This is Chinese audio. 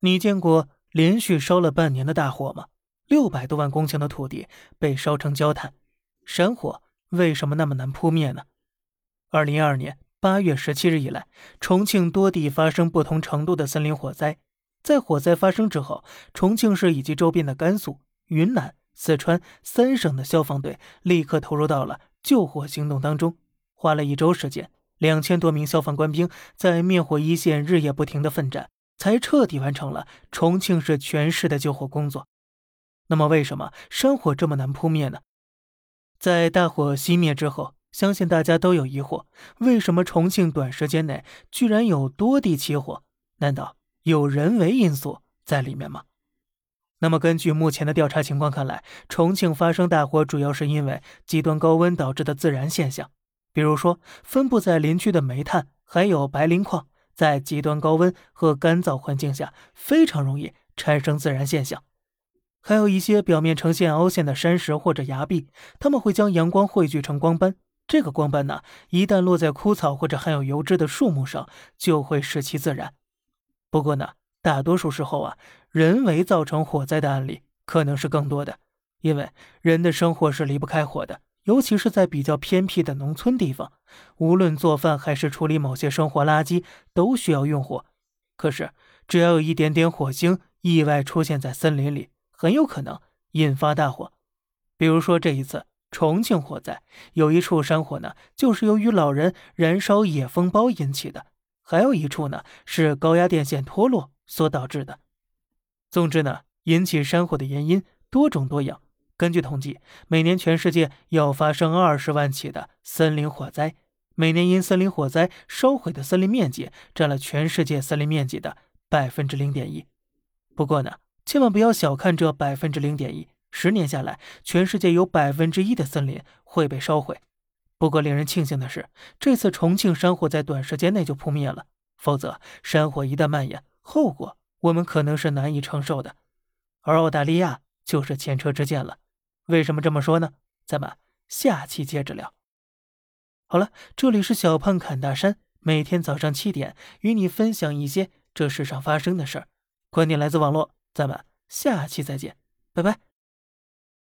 你见过连续烧了半年的大火吗？六百多万公顷的土地被烧成焦炭，山火为什么那么难扑灭呢？二零二二年八月十七日以来，重庆多地发生不同程度的森林火灾。在火灾发生之后，重庆市以及周边的甘肃、云南、四川三省的消防队立刻投入到了救火行动当中，花了一周时间，两千多名消防官兵在灭火一线日夜不停的奋战，才彻底完成了重庆市全市的救火工作。那么，为什么山火这么难扑灭呢？在大火熄灭之后，相信大家都有疑惑：为什么重庆短时间内居然有多地起火？难道有人为因素在里面吗？那么，根据目前的调查情况看来，重庆发生大火主要是因为极端高温导致的自然现象，比如说分布在林区的煤炭还有白磷矿，在极端高温和干燥环境下非常容易产生自然现象。还有一些表面呈现凹陷的山石或者崖壁，它们会将阳光汇聚成光斑。这个光斑呢，一旦落在枯草或者含有油脂的树木上，就会使其自燃。不过呢，大多数时候啊，人为造成火灾的案例可能是更多的，因为人的生活是离不开火的，尤其是在比较偏僻的农村地方，无论做饭还是处理某些生活垃圾，都需要用火。可是，只要有一点点火星意外出现在森林里，很有可能引发大火，比如说这一次重庆火灾，有一处山火呢，就是由于老人燃烧野蜂包引起的；还有一处呢，是高压电线脱落所导致的。总之呢，引起山火的原因多种多样。根据统计，每年全世界要发生二十万起的森林火灾，每年因森林火灾烧毁的森林面积占了全世界森林面积的百分之零点一。不过呢。千万不要小看这百分之零点一，十年下来，全世界有百分之一的森林会被烧毁。不过，令人庆幸的是，这次重庆山火在短时间内就扑灭了。否则，山火一旦蔓延，后果我们可能是难以承受的。而澳大利亚就是前车之鉴了。为什么这么说呢？咱们下期接着聊。好了，这里是小胖侃大山，每天早上七点与你分享一些这世上发生的事儿，观点来自网络。咱们下期再见，拜拜。